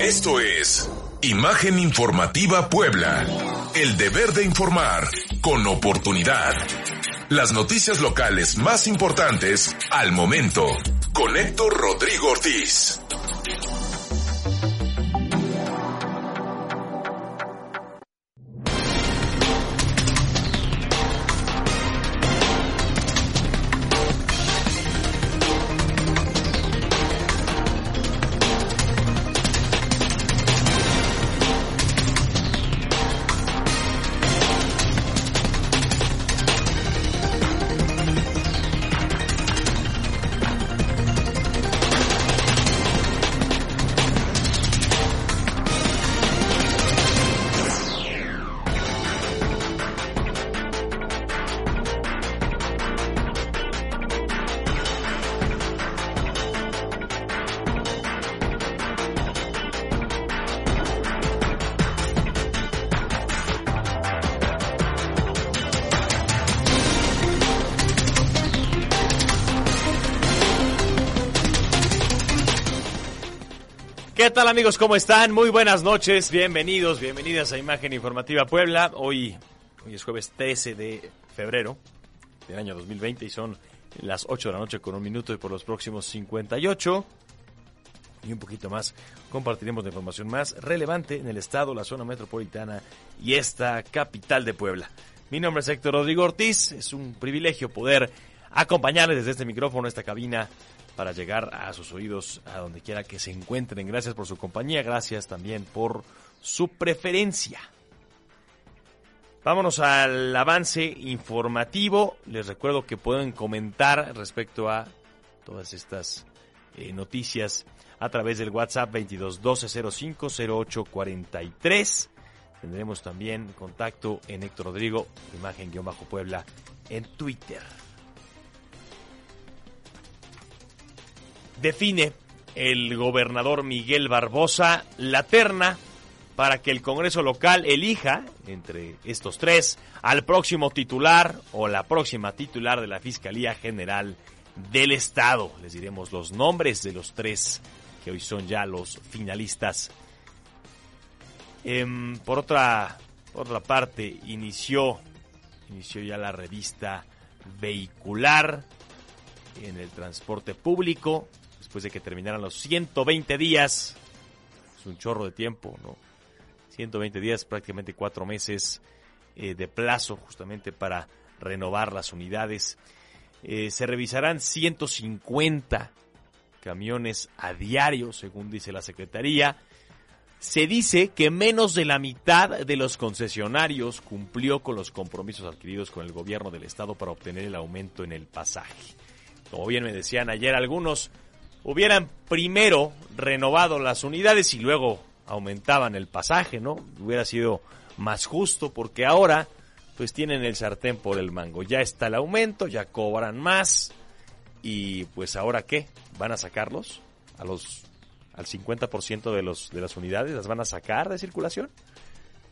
Esto es Imagen Informativa Puebla. El deber de informar con oportunidad. Las noticias locales más importantes al momento. Con Héctor Rodrigo Ortiz. ¿Qué tal amigos? ¿Cómo están? Muy buenas noches, bienvenidos, bienvenidas a Imagen Informativa Puebla. Hoy, hoy es jueves 13 de febrero del año 2020 y son las 8 de la noche con un minuto y por los próximos 58 y un poquito más compartiremos la información más relevante en el estado, la zona metropolitana y esta capital de Puebla. Mi nombre es Héctor Rodrigo Ortiz, es un privilegio poder acompañarles desde este micrófono, esta cabina para llegar a sus oídos a donde quiera que se encuentren. Gracias por su compañía, gracias también por su preferencia. Vámonos al avance informativo. Les recuerdo que pueden comentar respecto a todas estas eh, noticias a través del WhatsApp 2212050843. Tendremos también contacto en Héctor Rodrigo, imagen-puebla en Twitter. Define el gobernador Miguel Barbosa la terna para que el Congreso local elija entre estos tres al próximo titular o la próxima titular de la Fiscalía General del Estado. Les diremos los nombres de los tres que hoy son ya los finalistas. Em, por otra, por otra parte, inició, inició ya la revista vehicular en el transporte público después de que terminaran los 120 días. Es un chorro de tiempo, ¿no? 120 días, prácticamente cuatro meses eh, de plazo justamente para renovar las unidades. Eh, se revisarán 150 camiones a diario, según dice la Secretaría. Se dice que menos de la mitad de los concesionarios cumplió con los compromisos adquiridos con el gobierno del estado para obtener el aumento en el pasaje. Como bien me decían ayer algunos, hubieran primero renovado las unidades y luego aumentaban el pasaje, ¿no? Hubiera sido más justo porque ahora pues tienen el sartén por el mango. Ya está el aumento, ya cobran más y pues ahora qué? ¿Van a sacarlos a los al 50% de los de las unidades las van a sacar de circulación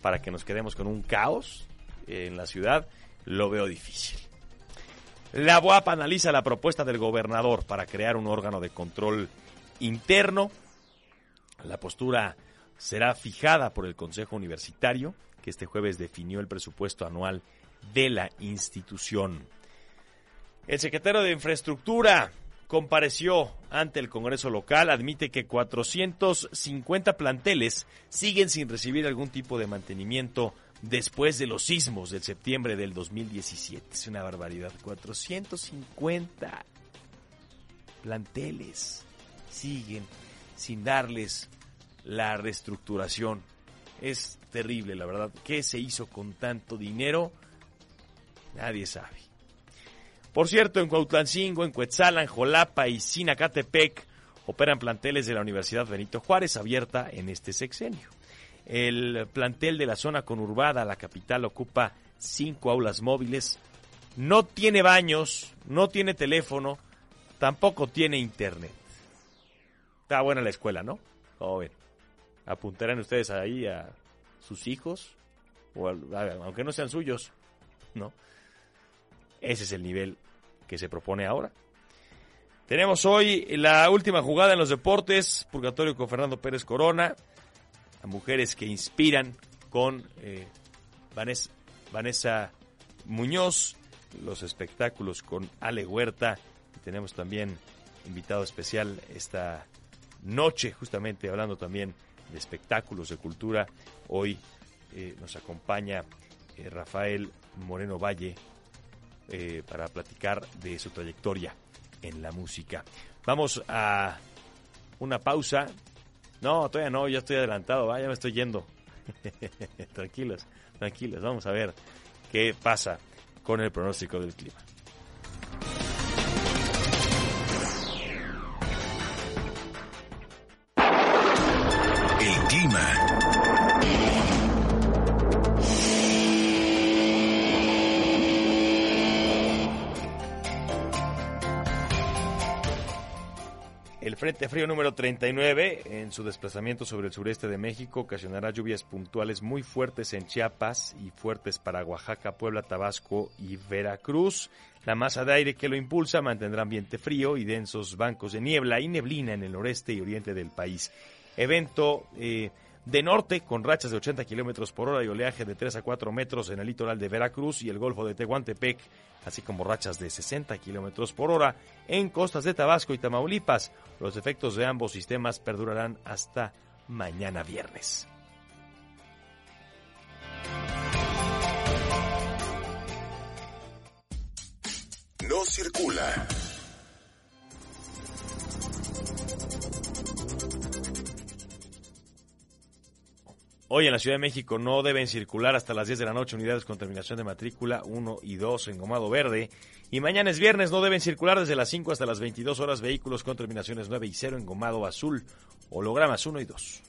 para que nos quedemos con un caos en la ciudad? Lo veo difícil. La UAP analiza la propuesta del gobernador para crear un órgano de control interno. La postura será fijada por el Consejo Universitario, que este jueves definió el presupuesto anual de la institución. El secretario de Infraestructura compareció ante el Congreso local, admite que 450 planteles siguen sin recibir algún tipo de mantenimiento después de los sismos del septiembre del 2017. Es una barbaridad. 450 planteles siguen sin darles la reestructuración. Es terrible, la verdad. ¿Qué se hizo con tanto dinero? Nadie sabe. Por cierto, en Cuautlancingo, en Cuetzalan, Jolapa y Sinacatepec operan planteles de la Universidad Benito Juárez, abierta en este sexenio. El plantel de la zona conurbada, la capital, ocupa cinco aulas móviles, no tiene baños, no tiene teléfono, tampoco tiene internet. Está buena la escuela, ¿no? Como ven. Apuntarán ustedes ahí a sus hijos, aunque no sean suyos, ¿no? Ese es el nivel que se propone ahora. Tenemos hoy la última jugada en los deportes, Purgatorio con Fernando Pérez Corona, mujeres que inspiran con eh, Vanessa, Vanessa Muñoz, los espectáculos con Ale Huerta. Y tenemos también invitado especial esta noche, justamente hablando también de espectáculos de cultura. Hoy eh, nos acompaña eh, Rafael Moreno Valle para platicar de su trayectoria en la música. Vamos a una pausa. No, todavía no, ya estoy adelantado, ya me estoy yendo. tranquilos, tranquilos, vamos a ver qué pasa con el pronóstico del clima. Frente Frío número 39, en su desplazamiento sobre el sureste de México, ocasionará lluvias puntuales muy fuertes en Chiapas y fuertes para Oaxaca, Puebla, Tabasco y Veracruz. La masa de aire que lo impulsa mantendrá ambiente frío y densos bancos de niebla y neblina en el noreste y oriente del país. Evento eh, de norte con rachas de 80 kilómetros por hora y oleaje de 3 a 4 metros en el litoral de Veracruz y el Golfo de Tehuantepec, así como rachas de 60 kilómetros por hora en costas de Tabasco y Tamaulipas. Los efectos de ambos sistemas perdurarán hasta mañana viernes. No circula. Hoy en la Ciudad de México no deben circular hasta las 10 de la noche unidades con terminación de matrícula 1 y 2 en Gomado Verde. Y mañana es viernes, no deben circular desde las 5 hasta las 22 horas vehículos con terminaciones 9 y 0 en Gomado Azul, hologramas 1 y 2.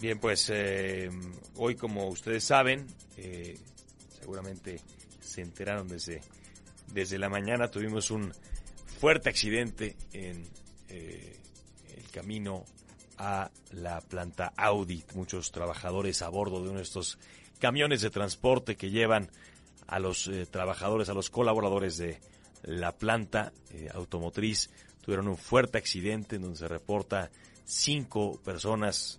Bien, pues eh, hoy como ustedes saben, eh, seguramente se enteraron desde desde la mañana tuvimos un fuerte accidente en eh, el camino a la planta Audi. Muchos trabajadores a bordo de uno de estos camiones de transporte que llevan a los eh, trabajadores, a los colaboradores de la planta eh, automotriz, tuvieron un fuerte accidente en donde se reporta cinco personas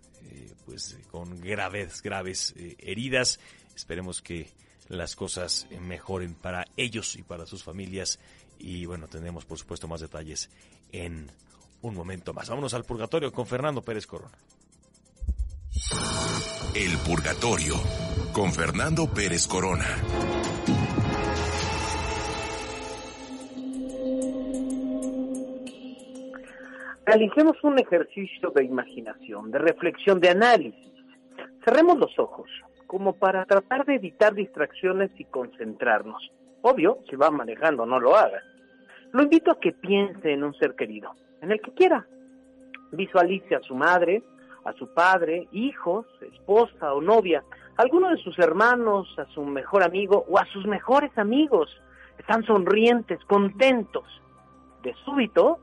pues con graves, graves heridas. Esperemos que las cosas mejoren para ellos y para sus familias. Y bueno, tendremos por supuesto más detalles en un momento más. Vámonos al purgatorio con Fernando Pérez Corona. El purgatorio con Fernando Pérez Corona. Realicemos un ejercicio de imaginación, de reflexión, de análisis. Cerremos los ojos como para tratar de evitar distracciones y concentrarnos. Obvio, si va manejando, no lo haga. Lo invito a que piense en un ser querido, en el que quiera. Visualice a su madre, a su padre, hijos, esposa o novia, a alguno de sus hermanos, a su mejor amigo o a sus mejores amigos. Están sonrientes, contentos. De súbito,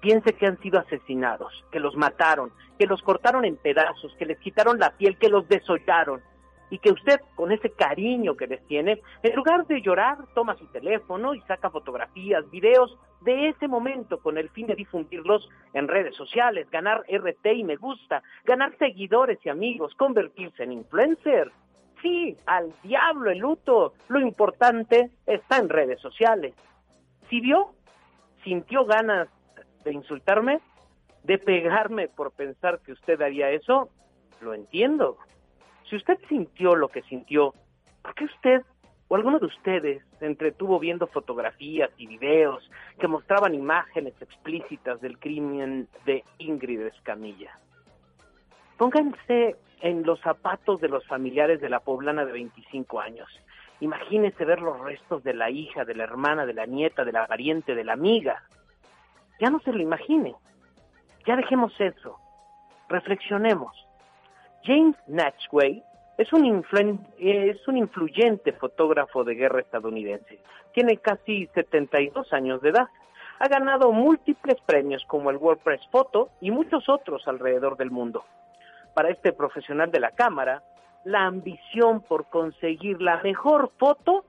piense que han sido asesinados, que los mataron, que los cortaron en pedazos, que les quitaron la piel, que los desollaron, y que usted, con ese cariño que les tiene, en lugar de llorar, toma su teléfono y saca fotografías, videos de ese momento con el fin de difundirlos en redes sociales, ganar RT y me gusta, ganar seguidores y amigos, convertirse en influencer. Sí, al diablo el luto. Lo importante está en redes sociales. Si vio, sintió ganas de insultarme, de pegarme por pensar que usted haría eso, lo entiendo. Si usted sintió lo que sintió, ¿por qué usted o alguno de ustedes se entretuvo viendo fotografías y videos que mostraban imágenes explícitas del crimen de Ingrid Escamilla? Pónganse en los zapatos de los familiares de la poblana de 25 años. Imagínense ver los restos de la hija, de la hermana, de la nieta, de la pariente, de la amiga. Ya no se lo imagine. Ya dejemos eso. Reflexionemos. James Natchway es un, es un influyente fotógrafo de guerra estadounidense. Tiene casi 72 años de edad. Ha ganado múltiples premios como el World Press Photo y muchos otros alrededor del mundo. Para este profesional de la cámara, la ambición por conseguir la mejor foto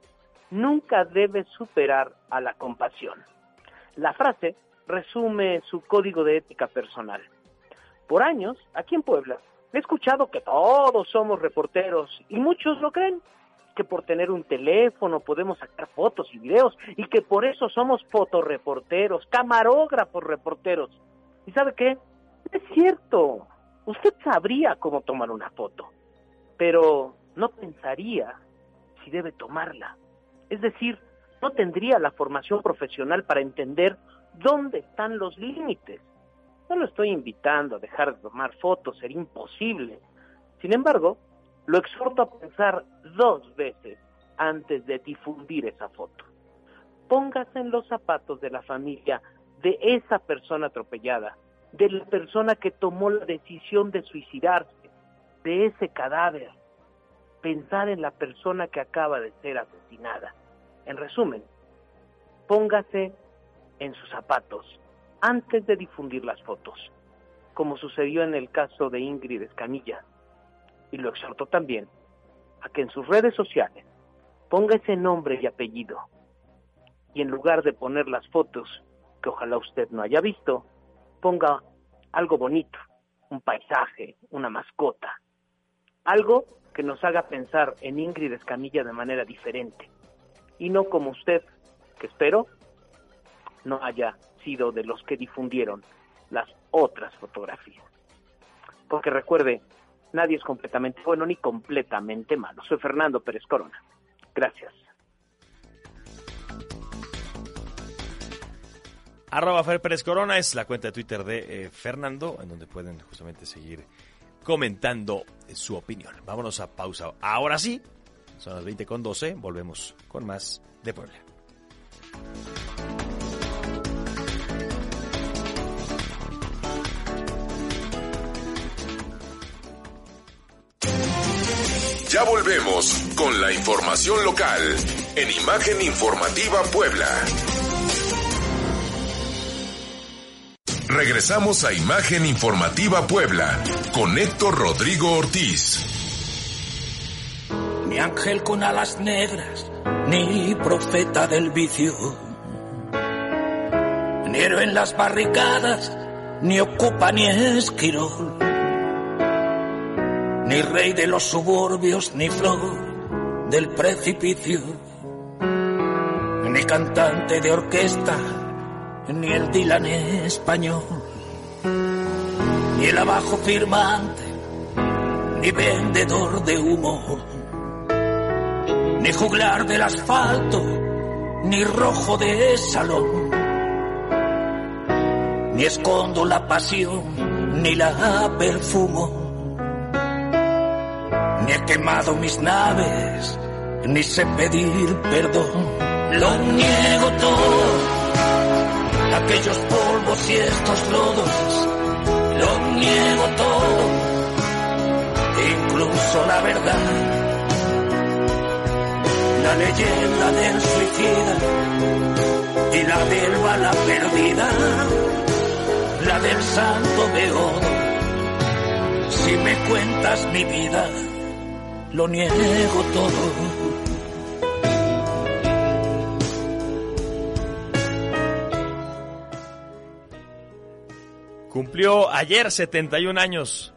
nunca debe superar a la compasión. La frase resume su código de ética personal. Por años, aquí en Puebla, he escuchado que todos somos reporteros y muchos lo creen, que por tener un teléfono podemos sacar fotos y videos y que por eso somos fotoreporteros, camarógrafos reporteros. ¿Y sabe qué? Es cierto, usted sabría cómo tomar una foto, pero no pensaría si debe tomarla. Es decir, no tendría la formación profesional para entender dónde están los límites. No lo estoy invitando a dejar de tomar fotos, sería imposible. Sin embargo, lo exhorto a pensar dos veces antes de difundir esa foto. Póngase en los zapatos de la familia de esa persona atropellada, de la persona que tomó la decisión de suicidarse, de ese cadáver. Pensar en la persona que acaba de ser asesinada. En resumen, póngase en sus zapatos antes de difundir las fotos, como sucedió en el caso de Ingrid Escamilla. Y lo exhortó también a que en sus redes sociales ponga ese nombre y apellido. Y en lugar de poner las fotos que ojalá usted no haya visto, ponga algo bonito, un paisaje, una mascota, algo que nos haga pensar en Ingrid Escamilla de manera diferente y no como usted, que espero no haya sido de los que difundieron las otras fotografías. Porque recuerde, nadie es completamente bueno ni completamente malo. Soy Fernando Pérez Corona. Gracias. Arroba Fer Pérez Corona es la cuenta de Twitter de eh, Fernando, en donde pueden justamente seguir comentando su opinión. Vámonos a pausa. Ahora sí, son las 20 con 12, volvemos con más de Puebla. Volvemos con la información local en Imagen Informativa Puebla. Regresamos a Imagen Informativa Puebla con Héctor Rodrigo Ortiz. Ni ángel con alas negras, ni profeta del vicio, ni héroe en las barricadas, ni ocupa ni esquirol ni rey de los suburbios, ni flor del precipicio, ni cantante de orquesta, ni el Dylan español, ni el abajo firmante, ni vendedor de humo, ni juglar del asfalto, ni rojo de salón, ni escondo la pasión, ni la perfumo he quemado mis naves, ni sé pedir perdón. Lo niego todo, aquellos polvos y estos lodos, lo niego todo, incluso la verdad. La leyenda del suicida y la del bala perdida, la del santo beodo. Si me cuentas mi vida, lo niego todo. Cumplió ayer 71 años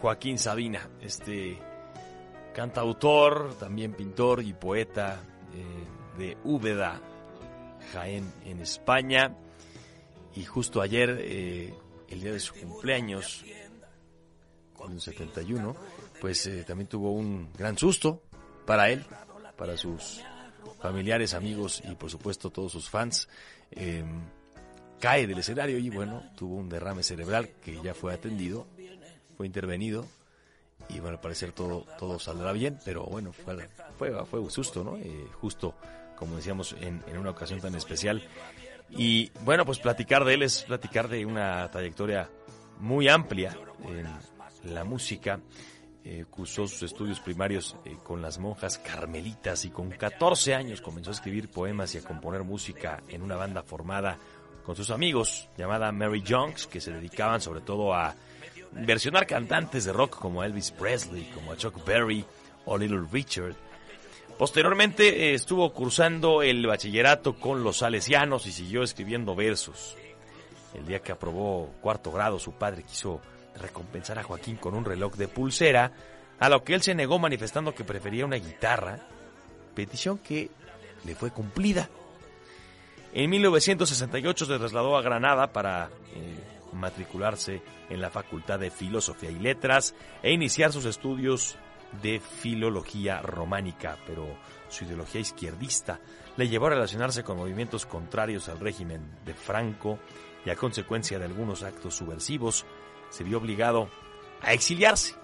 Joaquín Sabina, este cantautor, también pintor y poeta eh, de Úbeda, Jaén, en España. Y justo ayer, eh, el día de su cumpleaños, en 71, pues eh, también tuvo un gran susto para él, para sus familiares, amigos y por supuesto todos sus fans. Em, cae del escenario y bueno, tuvo un derrame cerebral que ya fue atendido fue intervenido y bueno, al parecer todo, todo saldrá bien, pero bueno, fue, fue, fue un susto, ¿no? Eh, justo como decíamos en, en una ocasión tan especial. Y bueno, pues platicar de él es platicar de una trayectoria muy amplia en la música. Eh, cursó sus estudios primarios eh, con las monjas carmelitas y con 14 años comenzó a escribir poemas y a componer música en una banda formada con sus amigos llamada Mary Jones, que se dedicaban sobre todo a versionar cantantes de rock como Elvis Presley, como Chuck Berry o Little Richard. Posteriormente eh, estuvo cursando el bachillerato con los salesianos y siguió escribiendo versos. El día que aprobó cuarto grado, su padre quiso recompensar a Joaquín con un reloj de pulsera, a lo que él se negó manifestando que prefería una guitarra, petición que le fue cumplida. En 1968 se trasladó a Granada para eh, matricularse en la Facultad de Filosofía y Letras e iniciar sus estudios de filología románica, pero su ideología izquierdista le llevó a relacionarse con movimientos contrarios al régimen de Franco y a consecuencia de algunos actos subversivos se vio obligado a exiliarse.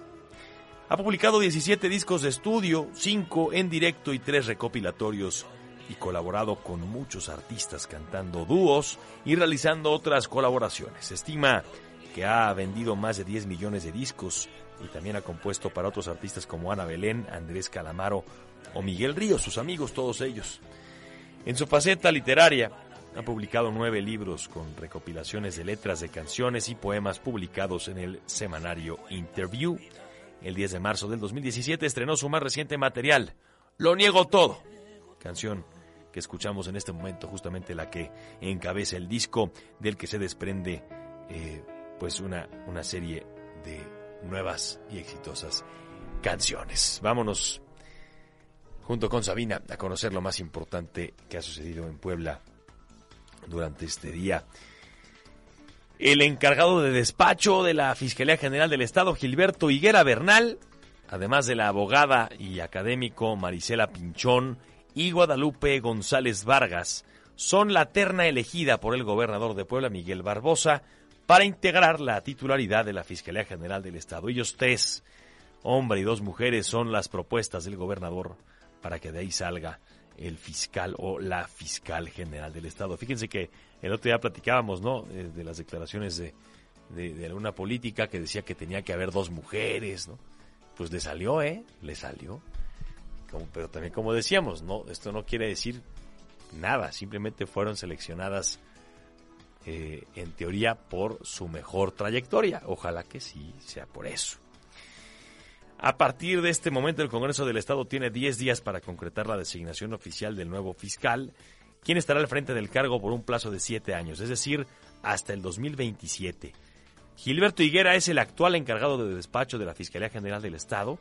Ha publicado 17 discos de estudio, 5 en directo y 3 recopilatorios y colaborado con muchos artistas cantando dúos y realizando otras colaboraciones. Se estima que ha vendido más de 10 millones de discos y también ha compuesto para otros artistas como Ana Belén, Andrés Calamaro o Miguel Ríos, sus amigos, todos ellos. En su faceta literaria, ha publicado nueve libros con recopilaciones de letras de canciones y poemas publicados en el semanario Interview. El 10 de marzo del 2017 estrenó su más reciente material, Lo Niego Todo, canción que escuchamos en este momento, justamente la que encabeza el disco del que se desprende eh, pues una, una serie de nuevas y exitosas canciones. Vámonos junto con Sabina a conocer lo más importante que ha sucedido en Puebla durante este día. El encargado de despacho de la Fiscalía General del Estado, Gilberto Higuera Bernal, además de la abogada y académico Marisela Pinchón y Guadalupe González Vargas, son la terna elegida por el gobernador de Puebla, Miguel Barbosa, para integrar la titularidad de la Fiscalía General del Estado. Ellos tres, hombre y dos mujeres, son las propuestas del gobernador para que de ahí salga el fiscal o la fiscal general del Estado. Fíjense que el otro día platicábamos, ¿no? Eh, de, las declaraciones de, de, alguna política que decía que tenía que haber dos mujeres, ¿no? Pues le salió, ¿eh? Le salió. Como, pero también como decíamos, no, esto no quiere decir nada, simplemente fueron seleccionadas eh, en teoría por su mejor trayectoria. Ojalá que sí sea por eso. A partir de este momento, el Congreso del Estado tiene 10 días para concretar la designación oficial del nuevo fiscal, quien estará al frente del cargo por un plazo de 7 años, es decir, hasta el 2027. Gilberto Higuera es el actual encargado de despacho de la Fiscalía General del Estado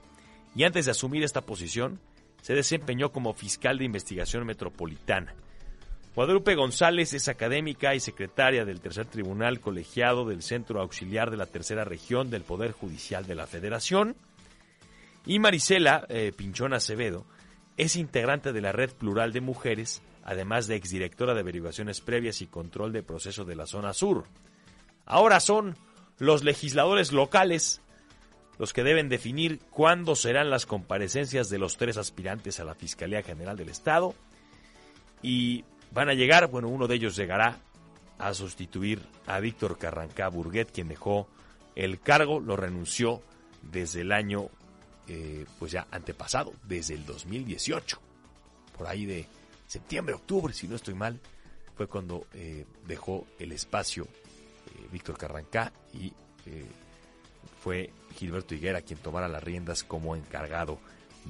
y antes de asumir esta posición se desempeñó como fiscal de investigación metropolitana. Guadalupe González es académica y secretaria del Tercer Tribunal Colegiado del Centro Auxiliar de la Tercera Región del Poder Judicial de la Federación. Y Marisela eh, Pinchón Acevedo es integrante de la Red Plural de Mujeres, además de exdirectora de averiguaciones previas y control de proceso de la zona sur. Ahora son los legisladores locales los que deben definir cuándo serán las comparecencias de los tres aspirantes a la Fiscalía General del Estado. Y van a llegar, bueno, uno de ellos llegará a sustituir a Víctor Carrancá Burguet, quien dejó el cargo, lo renunció desde el año eh, pues ya antepasado, desde el 2018, por ahí de septiembre, octubre, si no estoy mal, fue cuando eh, dejó el espacio eh, Víctor Carrancá y fue Gilberto Higuera quien tomara las riendas como encargado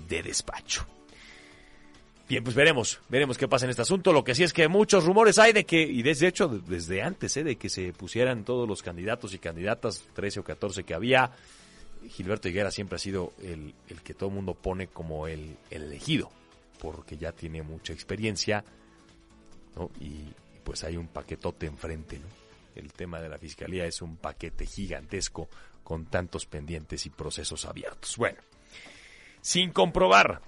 de despacho. Bien, pues veremos, veremos qué pasa en este asunto. Lo que sí es que muchos rumores hay de que, y desde hecho desde antes, de que se pusieran todos los candidatos y candidatas, 13 o 14 que había, Gilberto Higuera siempre ha sido el, que todo el mundo pone como el, elegido, porque ya tiene mucha experiencia, ¿no? Y, pues hay un paquetote enfrente, ¿no? El tema de la fiscalía es un paquete gigantesco con tantos pendientes y procesos abiertos. Bueno, sin comprobar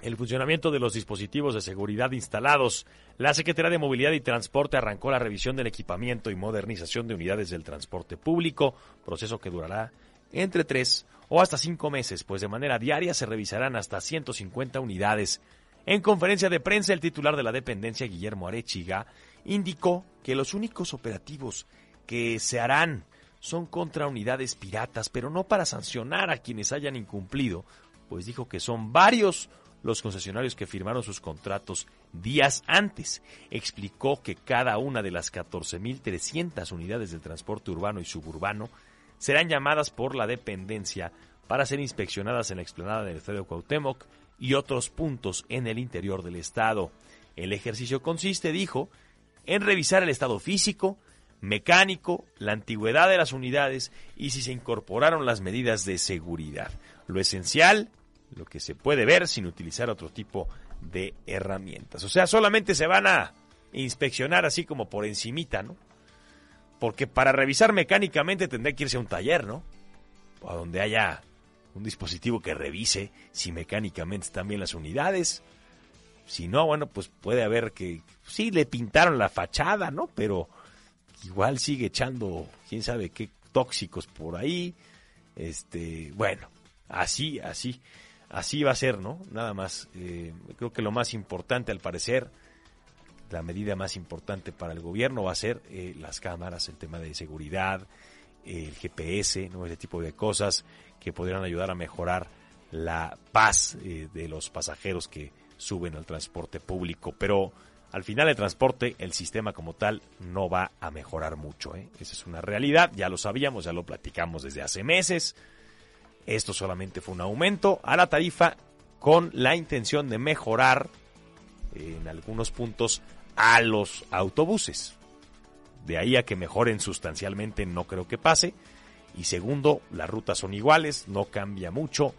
el funcionamiento de los dispositivos de seguridad instalados, la Secretaría de Movilidad y Transporte arrancó la revisión del equipamiento y modernización de unidades del transporte público, proceso que durará entre tres o hasta cinco meses, pues de manera diaria se revisarán hasta 150 unidades. En conferencia de prensa, el titular de la dependencia, Guillermo Arechiga, indicó que los únicos operativos que se harán son contra unidades piratas, pero no para sancionar a quienes hayan incumplido, pues dijo que son varios los concesionarios que firmaron sus contratos días antes. Explicó que cada una de las 14.300 unidades del transporte urbano y suburbano serán llamadas por la dependencia para ser inspeccionadas en la explanada del Estadio Cuauhtémoc y otros puntos en el interior del estado. El ejercicio consiste, dijo, en revisar el estado físico, mecánico, la antigüedad de las unidades y si se incorporaron las medidas de seguridad. Lo esencial, lo que se puede ver sin utilizar otro tipo de herramientas. O sea, solamente se van a inspeccionar así como por encimita, ¿no? Porque para revisar mecánicamente tendría que irse a un taller, ¿no? O a donde haya un dispositivo que revise si mecánicamente están bien las unidades. Si no, bueno, pues puede haber que sí le pintaron la fachada, ¿no? Pero igual sigue echando quién sabe qué tóxicos por ahí. Este, bueno, así, así, así va a ser, ¿no? Nada más. Eh, creo que lo más importante, al parecer, la medida más importante para el gobierno va a ser eh, las cámaras, el tema de seguridad, el GPS, ¿no? ese tipo de cosas que podrían ayudar a mejorar la paz eh, de los pasajeros que suben al transporte público. Pero al final el transporte, el sistema como tal, no va a mejorar mucho. ¿eh? Esa es una realidad, ya lo sabíamos, ya lo platicamos desde hace meses. Esto solamente fue un aumento a la tarifa con la intención de mejorar en algunos puntos a los autobuses. De ahí a que mejoren sustancialmente no creo que pase. Y segundo, las rutas son iguales, no cambia mucho.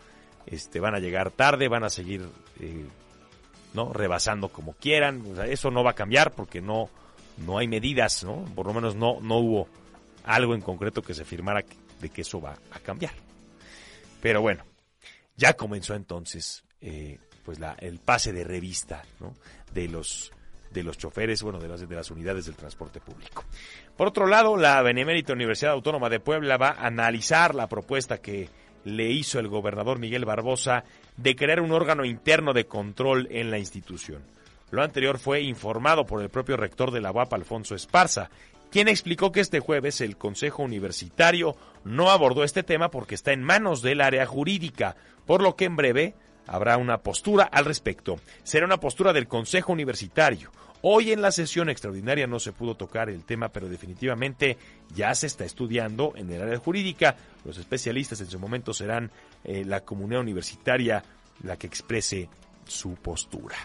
Este, van a llegar tarde, van a seguir eh, ¿no? rebasando como quieran. eso no va a cambiar porque no, no hay medidas, ¿no? Por lo menos no, no hubo algo en concreto que se firmara de que eso va a cambiar. Pero bueno, ya comenzó entonces eh, pues el pase de revista de los de los choferes, bueno, de las, de las unidades del transporte público. Por otro lado, la Benemérita Universidad Autónoma de Puebla va a analizar la propuesta que le hizo el gobernador Miguel Barbosa de crear un órgano interno de control en la institución. Lo anterior fue informado por el propio rector de la UAP, Alfonso Esparza, quien explicó que este jueves el Consejo Universitario no abordó este tema porque está en manos del área jurídica, por lo que en breve habrá una postura al respecto. Será una postura del Consejo Universitario. Hoy en la sesión extraordinaria no se pudo tocar el tema, pero definitivamente ya se está estudiando en el área jurídica. Los especialistas en su momento serán eh, la comunidad universitaria la que exprese su postura.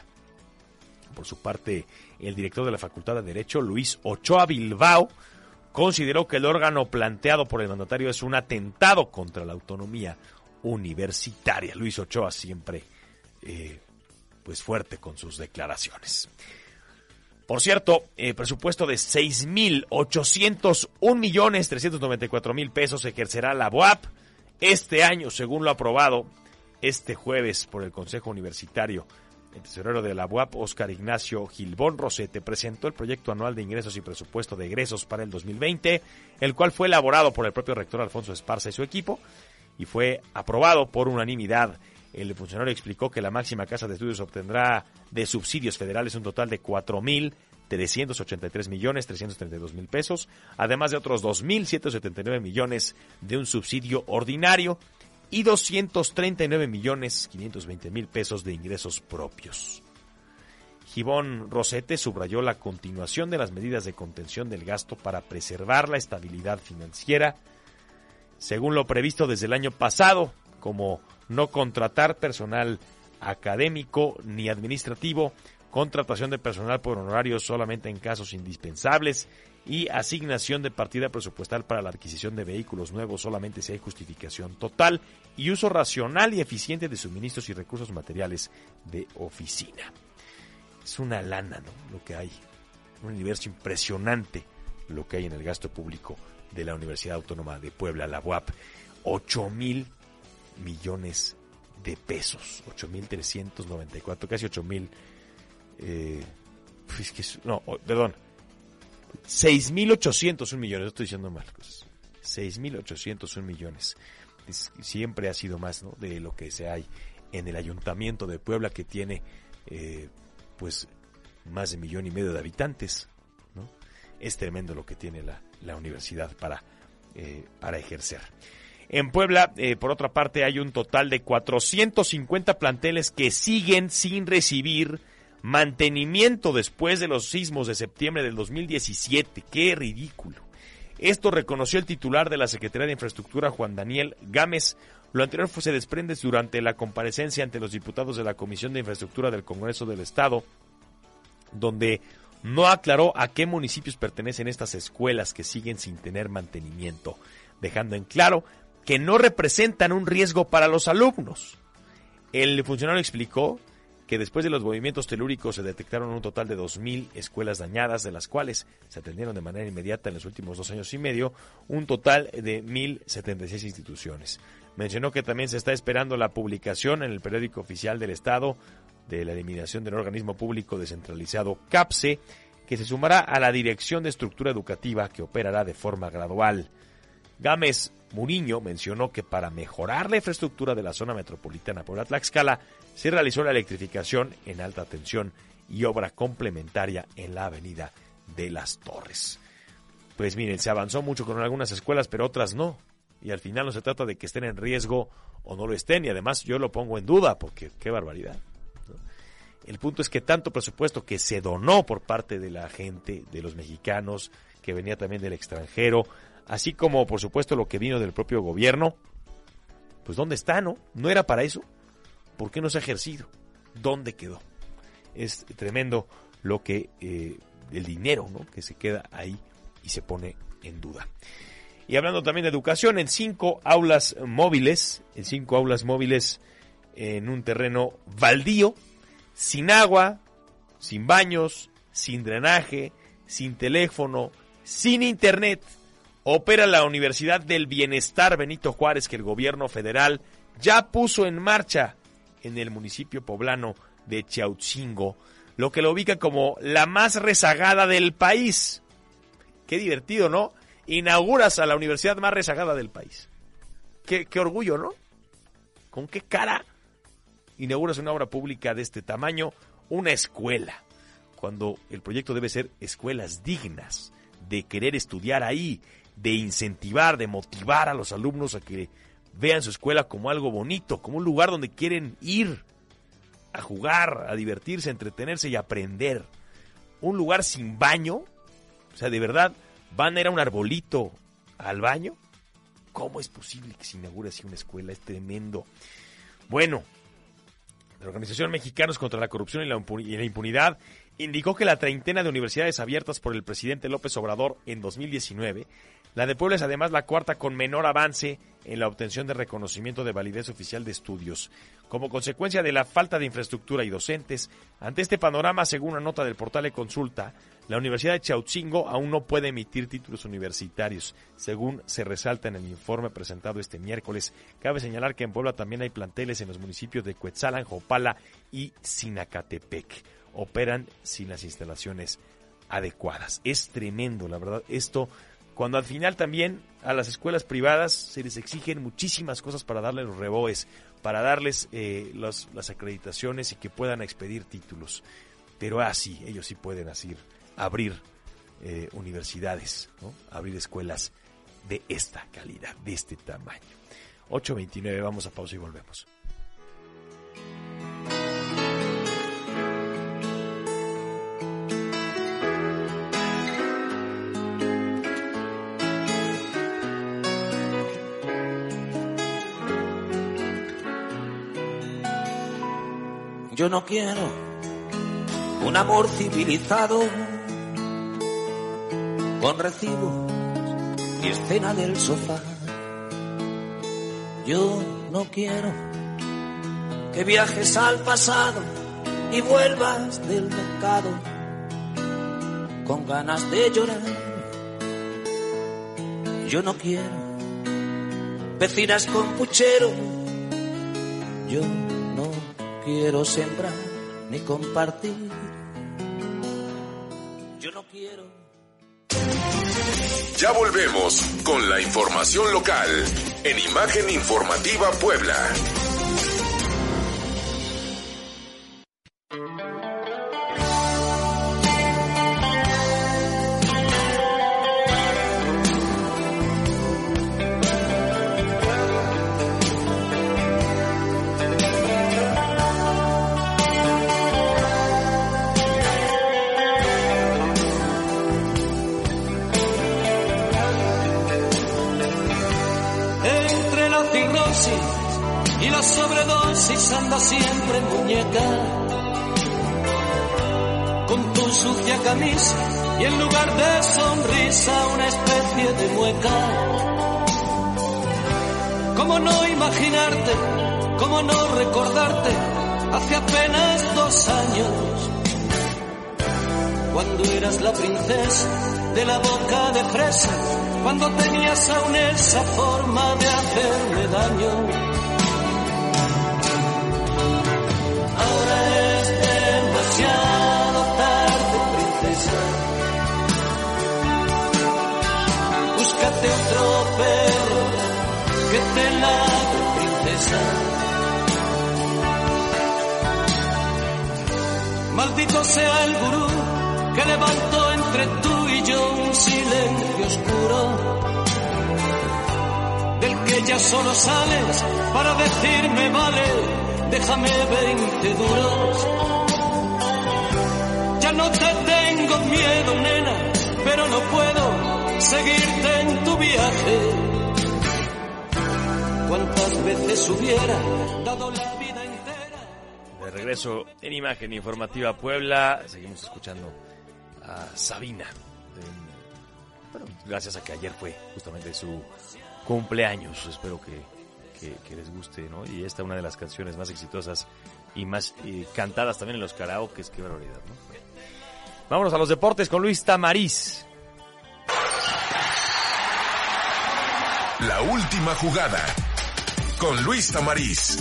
Por su parte, el director de la Facultad de Derecho, Luis Ochoa Bilbao, consideró que el órgano planteado por el mandatario es un atentado contra la autonomía universitaria. Luis Ochoa siempre eh, pues fuerte con sus declaraciones. Por cierto, eh, presupuesto de 6.801 millones 394 mil pesos ejercerá la BOAP este año, según lo aprobado este jueves por el Consejo Universitario. El tesorero de la UAP, Oscar Ignacio Gilbón Rosete, presentó el proyecto anual de ingresos y presupuesto de egresos para el 2020, el cual fue elaborado por el propio rector Alfonso Esparza y su equipo y fue aprobado por unanimidad. El funcionario explicó que la máxima casa de estudios obtendrá de subsidios federales un total de 4.383 millones 332 mil pesos, además de otros 2.179 millones de un subsidio ordinario y 239 millones 520 mil pesos de ingresos propios. Gibón Rosete subrayó la continuación de las medidas de contención del gasto para preservar la estabilidad financiera, según lo previsto desde el año pasado, como no contratar personal académico ni administrativo, contratación de personal por honorarios solamente en casos indispensables y asignación de partida presupuestal para la adquisición de vehículos nuevos solamente si hay justificación total y uso racional y eficiente de suministros y recursos materiales de oficina. Es una lana, ¿no? Lo que hay. Un universo impresionante lo que hay en el gasto público de la Universidad Autónoma de Puebla, la UAP. 8 mil millones de pesos. 8 mil 394, casi 8 mil... Eh, pues no, perdón, 6.801 millones, estoy diciendo mal. 6.801 millones siempre ha sido más de lo que se hay en el ayuntamiento de Puebla que tiene eh, pues más de millón y medio de habitantes. ¿no? Es tremendo lo que tiene la, la universidad para, eh, para ejercer. En Puebla, eh, por otra parte, hay un total de 450 planteles que siguen sin recibir mantenimiento después de los sismos de septiembre del 2017. ¡Qué ridículo! Esto reconoció el titular de la Secretaría de Infraestructura, Juan Daniel Gámez. Lo anterior se desprende durante la comparecencia ante los diputados de la Comisión de Infraestructura del Congreso del Estado, donde no aclaró a qué municipios pertenecen estas escuelas que siguen sin tener mantenimiento, dejando en claro que no representan un riesgo para los alumnos. El funcionario explicó que después de los movimientos telúricos se detectaron un total de 2.000 escuelas dañadas, de las cuales se atendieron de manera inmediata en los últimos dos años y medio un total de 1.076 instituciones. Mencionó que también se está esperando la publicación en el periódico oficial del Estado de la eliminación del organismo público descentralizado CAPSE, que se sumará a la Dirección de Estructura Educativa que operará de forma gradual. Gámez Muriño mencionó que para mejorar la infraestructura de la zona metropolitana por Tlaxcala se realizó la electrificación en alta tensión y obra complementaria en la avenida de las Torres. Pues miren, se avanzó mucho con algunas escuelas, pero otras no. Y al final no se trata de que estén en riesgo o no lo estén. Y además yo lo pongo en duda, porque qué barbaridad. El punto es que tanto presupuesto que se donó por parte de la gente, de los mexicanos, que venía también del extranjero, así como por supuesto lo que vino del propio gobierno, pues ¿dónde está, no? ¿No era para eso? ¿Por qué no se ha ejercido? ¿Dónde quedó? Es tremendo lo que eh, el dinero ¿no? que se queda ahí y se pone en duda. Y hablando también de educación, en cinco aulas móviles, en cinco aulas móviles en un terreno baldío, sin agua, sin baños, sin drenaje, sin teléfono, sin internet, opera la Universidad del Bienestar Benito Juárez que el gobierno federal ya puso en marcha en el municipio poblano de Chautzingo, lo que lo ubica como la más rezagada del país. Qué divertido, ¿no? Inauguras a la universidad más rezagada del país. Qué, qué orgullo, ¿no? ¿Con qué cara inauguras una obra pública de este tamaño? Una escuela, cuando el proyecto debe ser escuelas dignas, de querer estudiar ahí, de incentivar, de motivar a los alumnos a que vean su escuela como algo bonito, como un lugar donde quieren ir a jugar, a divertirse, a entretenerse y aprender. Un lugar sin baño, o sea, de verdad, van a ir a un arbolito al baño. ¿Cómo es posible que se inaugure así una escuela? Es tremendo. Bueno, la Organización Mexicanos contra la Corrupción y la Impunidad indicó que la treintena de universidades abiertas por el presidente López Obrador en 2019 la de Puebla es además la cuarta con menor avance en la obtención de reconocimiento de validez oficial de estudios. Como consecuencia de la falta de infraestructura y docentes, ante este panorama, según una nota del portal de consulta, la Universidad de Chautzingo aún no puede emitir títulos universitarios, según se resalta en el informe presentado este miércoles. Cabe señalar que en Puebla también hay planteles en los municipios de Cuetzalan, Jopala y Sinacatepec. Operan sin las instalaciones adecuadas. Es tremendo, la verdad. Esto cuando al final también a las escuelas privadas se les exigen muchísimas cosas para darles los reboes, para darles eh, las acreditaciones y que puedan expedir títulos. Pero así, ellos sí pueden así, abrir eh, universidades, abrir escuelas de esta calidad, de este tamaño. 8.29, vamos a pausa y volvemos. Yo no quiero un amor civilizado con recibos y escena del sofá. Yo no quiero que viajes al pasado y vuelvas del mercado con ganas de llorar. Yo no quiero vecinas con puchero. Yo quiero sembrar ni compartir. Yo no quiero. Ya volvemos con la información local en Imagen Informativa Puebla. Una especie de mueca. ¿Cómo no imaginarte? ¿Cómo no recordarte? Hace apenas dos años, cuando eras la princesa de la boca de fresa, cuando tenías aún esa forma de hacerme daño. Búscate otro perro que te ladre, princesa. Maldito sea el gurú que levantó entre tú y yo un silencio oscuro, del que ya solo sales para decirme vale, déjame veinte duros. Ya no te tengo miedo, nena, pero no puedo seguirte en tu viaje. ¿Cuántas veces hubiera dado la vida entera? De regreso en Imagen Informativa Puebla, seguimos escuchando a Sabina. En- bueno, gracias a que ayer fue justamente su cumpleaños. Espero que, que- que les guste, ¿no? Y esta es una de las canciones más exitosas y más eh, cantadas también en los karaokes. Qué barbaridad, ¿no? Vámonos a los deportes con Luis Tamariz. La última jugada con Luis Tamariz.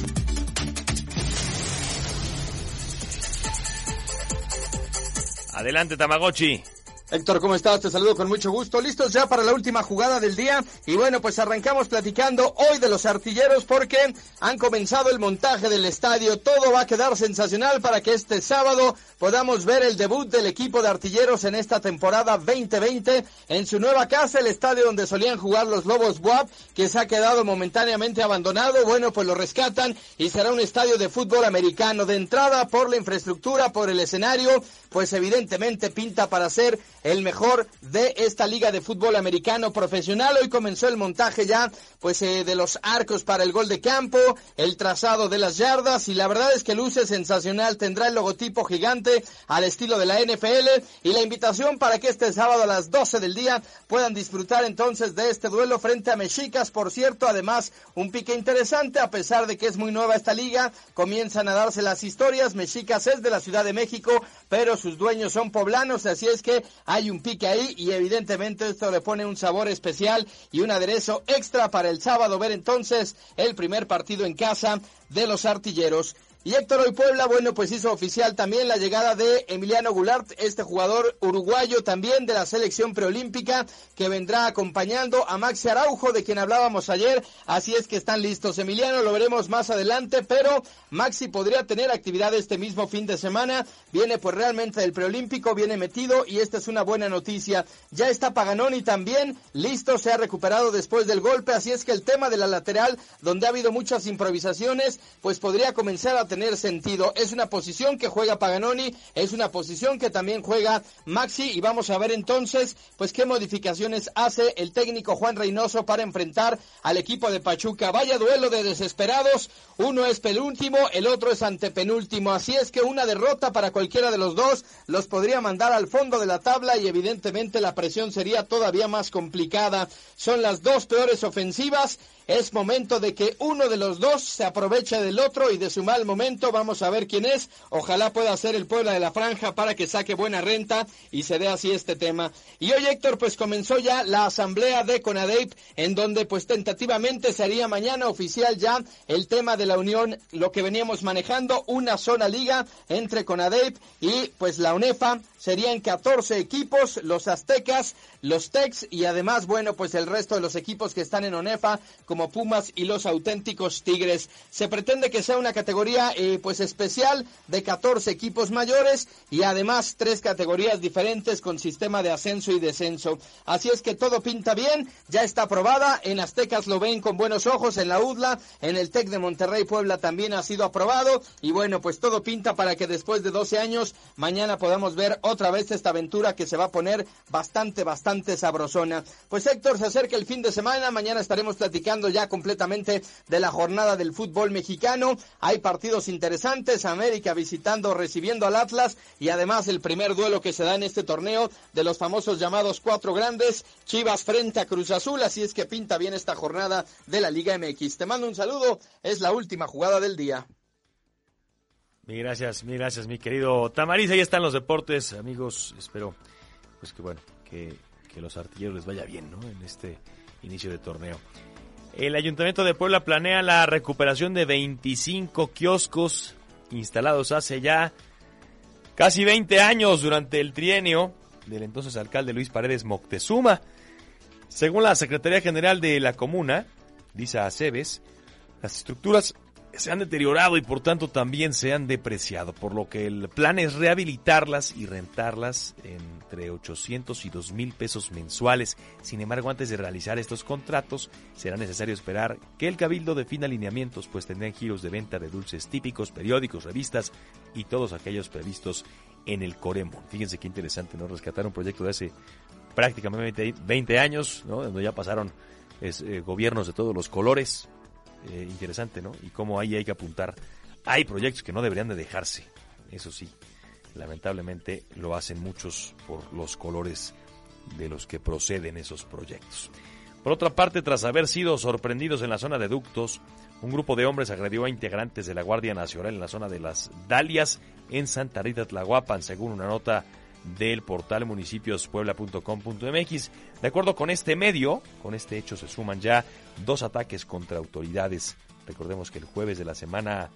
Adelante, Tamagotchi. Héctor, ¿cómo estás? Te saludo con mucho gusto. Listos ya para la última jugada del día. Y bueno, pues arrancamos platicando hoy de los artilleros porque han comenzado el montaje del estadio. Todo va a quedar sensacional para que este sábado podamos ver el debut del equipo de artilleros en esta temporada 2020 en su nueva casa, el estadio donde solían jugar los Lobos Buap, que se ha quedado momentáneamente abandonado. Bueno, pues lo rescatan y será un estadio de fútbol americano. De entrada, por la infraestructura, por el escenario, pues evidentemente pinta para ser el mejor de esta liga de fútbol americano profesional. Hoy comenzó el montaje ya, pues, eh, de los arcos para el gol de campo, el trazado de las yardas y la verdad es que luce sensacional. Tendrá el logotipo gigante al estilo de la NFL y la invitación para que este sábado a las 12 del día puedan disfrutar entonces de este duelo frente a Mexicas. Por cierto, además, un pique interesante a pesar de que es muy nueva esta liga. Comienzan a darse las historias. Mexicas es de la Ciudad de México, pero sus dueños son poblanos, así es que hay un pique ahí y evidentemente esto le pone un sabor especial y un aderezo extra para el sábado ver entonces el primer partido en casa de los artilleros. Y Héctor Hoy Puebla, bueno, pues hizo oficial también la llegada de Emiliano Goulart, este jugador uruguayo también de la selección preolímpica, que vendrá acompañando a Maxi Araujo, de quien hablábamos ayer. Así es que están listos. Emiliano lo veremos más adelante, pero Maxi podría tener actividad este mismo fin de semana. Viene pues realmente del preolímpico, viene metido y esta es una buena noticia. Ya está Paganoni también, listo, se ha recuperado después del golpe, así es que el tema de la lateral, donde ha habido muchas improvisaciones, pues podría comenzar a tener sentido. Es una posición que juega Paganoni, es una posición que también juega Maxi y vamos a ver entonces pues qué modificaciones hace el técnico Juan Reynoso para enfrentar al equipo de Pachuca. Vaya duelo de desesperados, uno es penúltimo, el otro es antepenúltimo, así es que una derrota para cualquiera de los dos los podría mandar al fondo de la tabla y evidentemente la presión sería todavía más complicada. Son las dos peores ofensivas es momento de que uno de los dos se aproveche del otro y de su mal momento. Vamos a ver quién es. Ojalá pueda ser el Puebla de la Franja para que saque buena renta y se dé así este tema. Y hoy, Héctor, pues comenzó ya la asamblea de CONADEIP, en donde pues tentativamente sería mañana oficial ya el tema de la unión, lo que veníamos manejando, una zona liga entre CONADEIP y pues la UNEFA. Serían 14 equipos, los aztecas, los Tex y además, bueno, pues el resto de los equipos que están en ONEFA, como Pumas y los auténticos Tigres. Se pretende que sea una categoría eh, pues especial de 14 equipos mayores y además tres categorías diferentes con sistema de ascenso y descenso. Así es que todo pinta bien, ya está aprobada, en Aztecas lo ven con buenos ojos, en la UDLA, en el TEC de Monterrey Puebla también ha sido aprobado y bueno, pues todo pinta para que después de 12 años mañana podamos ver otra vez esta aventura que se va a poner bastante, bastante sabrosona. Pues Héctor, se acerca el fin de semana, mañana estaremos platicando ya completamente de la jornada del fútbol mexicano. Hay partidos interesantes, América visitando, recibiendo al Atlas y además el primer duelo que se da en este torneo de los famosos llamados cuatro grandes, Chivas frente a Cruz Azul, así es que pinta bien esta jornada de la Liga MX. Te mando un saludo, es la última jugada del día. Mil gracias, mil gracias, mi querido Tamariz. Ahí están los deportes, amigos. Espero, pues que bueno, que, que los artilleros les vaya bien, ¿no? En este inicio de torneo. El Ayuntamiento de Puebla planea la recuperación de 25 kioscos instalados hace ya casi 20 años durante el trienio del entonces alcalde Luis Paredes Moctezuma. Según la Secretaría General de la Comuna, Lisa Aceves, las estructuras se han deteriorado y por tanto también se han depreciado, por lo que el plan es rehabilitarlas y rentarlas entre 800 y 2 mil pesos mensuales. Sin embargo, antes de realizar estos contratos, será necesario esperar que el Cabildo defina alineamientos, pues tendrán giros de venta de dulces típicos, periódicos, revistas y todos aquellos previstos en el Coremon. Fíjense qué interesante, ¿no? Rescatar un proyecto de hace prácticamente 20 años, ¿no? Donde ya pasaron eh, gobiernos de todos los colores, eh, interesante, ¿no? Y cómo ahí hay que apuntar. Hay proyectos que no deberían de dejarse, eso sí. Lamentablemente lo hacen muchos por los colores de los que proceden esos proyectos. Por otra parte, tras haber sido sorprendidos en la zona de ductos, un grupo de hombres agredió a integrantes de la Guardia Nacional en la zona de las Dalias en Santa Rita Tlahuapan, según una nota del portal municipiospuebla.com.mx. De acuerdo con este medio, con este hecho se suman ya dos ataques contra autoridades. Recordemos que el jueves de la semana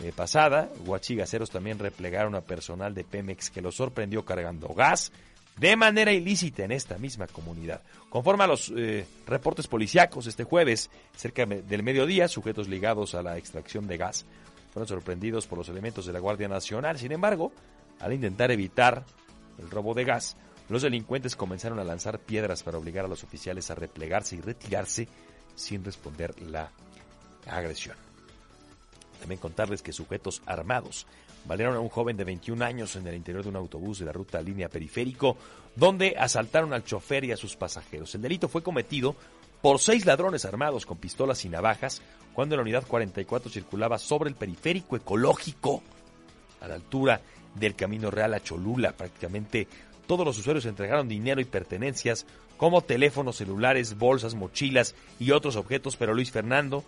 eh, pasada, Huachigaceros también replegaron a personal de Pemex que lo sorprendió cargando gas de manera ilícita en esta misma comunidad. Conforme a los eh, reportes policíacos, este jueves, cerca del mediodía, sujetos ligados a la extracción de gas fueron sorprendidos por los elementos de la Guardia Nacional. Sin embargo, al intentar evitar el robo de gas, los delincuentes comenzaron a lanzar piedras para obligar a los oficiales a replegarse y retirarse sin responder la agresión. También contarles que sujetos armados valieron a un joven de 21 años en el interior de un autobús de la ruta línea periférico, donde asaltaron al chofer y a sus pasajeros. El delito fue cometido por seis ladrones armados con pistolas y navajas cuando la unidad 44 circulaba sobre el periférico ecológico a la altura del Camino Real a Cholula. Prácticamente todos los usuarios entregaron dinero y pertenencias como teléfonos celulares, bolsas, mochilas y otros objetos, pero Luis Fernando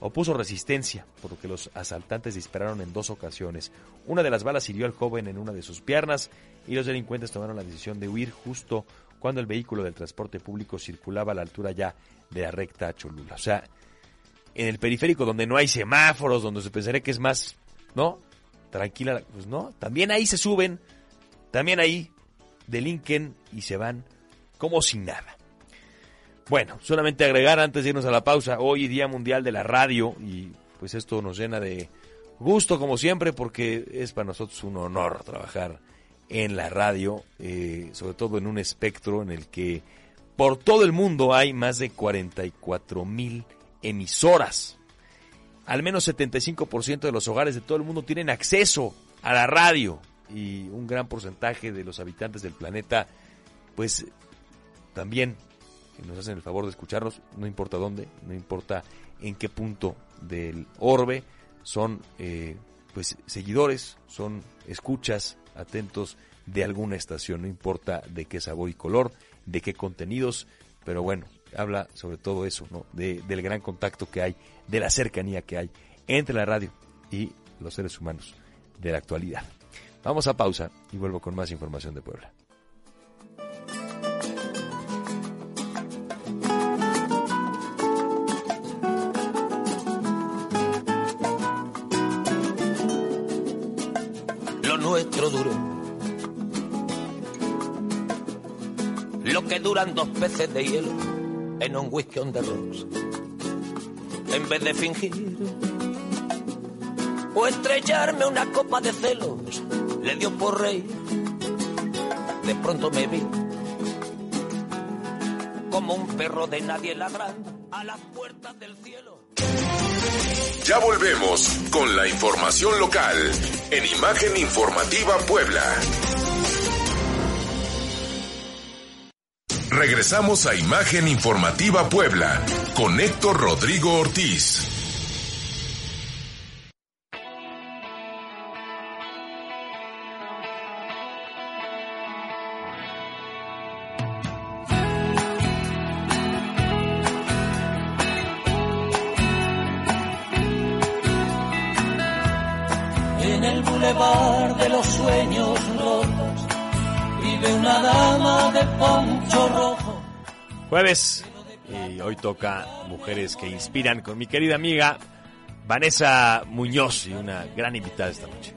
opuso resistencia, por lo que los asaltantes dispararon en dos ocasiones. Una de las balas hirió al joven en una de sus piernas y los delincuentes tomaron la decisión de huir justo cuando el vehículo del transporte público circulaba a la altura ya de la recta a Cholula. O sea, en el periférico donde no hay semáforos, donde se pensaría que es más, ¿no? Tranquila, pues no, también ahí se suben, también ahí delinquen y se van como sin nada. Bueno, solamente agregar antes de irnos a la pausa, hoy Día Mundial de la Radio y pues esto nos llena de gusto como siempre porque es para nosotros un honor trabajar en la radio, eh, sobre todo en un espectro en el que por todo el mundo hay más de 44 mil emisoras al menos 75% de los hogares de todo el mundo tienen acceso a la radio. Y un gran porcentaje de los habitantes del planeta, pues también nos hacen el favor de escucharnos, no importa dónde, no importa en qué punto del orbe, son eh, pues seguidores, son escuchas atentos de alguna estación, no importa de qué sabor y color, de qué contenidos, pero bueno, habla sobre todo eso, ¿no? De, del gran contacto que hay, de la cercanía que hay entre la radio y los seres humanos de la actualidad. Vamos a pausa y vuelvo con más información de Puebla. Lo nuestro duró. Lo que duran dos peces de hielo en un whisky on the rocks. En vez de fingir o estrellarme una copa de celos, le dio por rey. De pronto me vi como un perro de nadie ladrando a las puertas del cielo. Ya volvemos con la información local en Imagen Informativa Puebla. Regresamos a Imagen Informativa Puebla con Héctor Rodrigo Ortiz. Dama de poncho rojo. Jueves y hoy toca Mujeres que Inspiran con mi querida amiga Vanessa Muñoz y una gran invitada esta noche.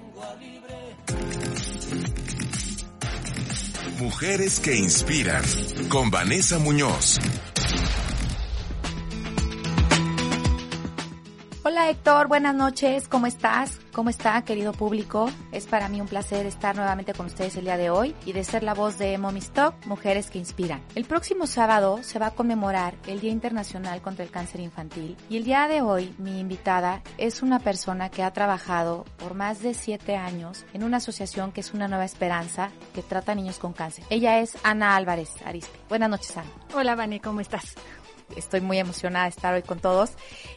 Mujeres que inspiran con Vanessa Muñoz. Hola Héctor, buenas noches, ¿cómo estás? ¿Cómo está, querido público? Es para mí un placer estar nuevamente con ustedes el día de hoy y de ser la voz de Mommy Talk, Mujeres que Inspiran. El próximo sábado se va a conmemorar el Día Internacional contra el Cáncer Infantil y el día de hoy mi invitada es una persona que ha trabajado por más de siete años en una asociación que es Una Nueva Esperanza que trata a niños con cáncer. Ella es Ana Álvarez Arispe. Buenas noches, Ana. Hola, Vane, ¿cómo estás? Estoy muy emocionada de estar hoy con todos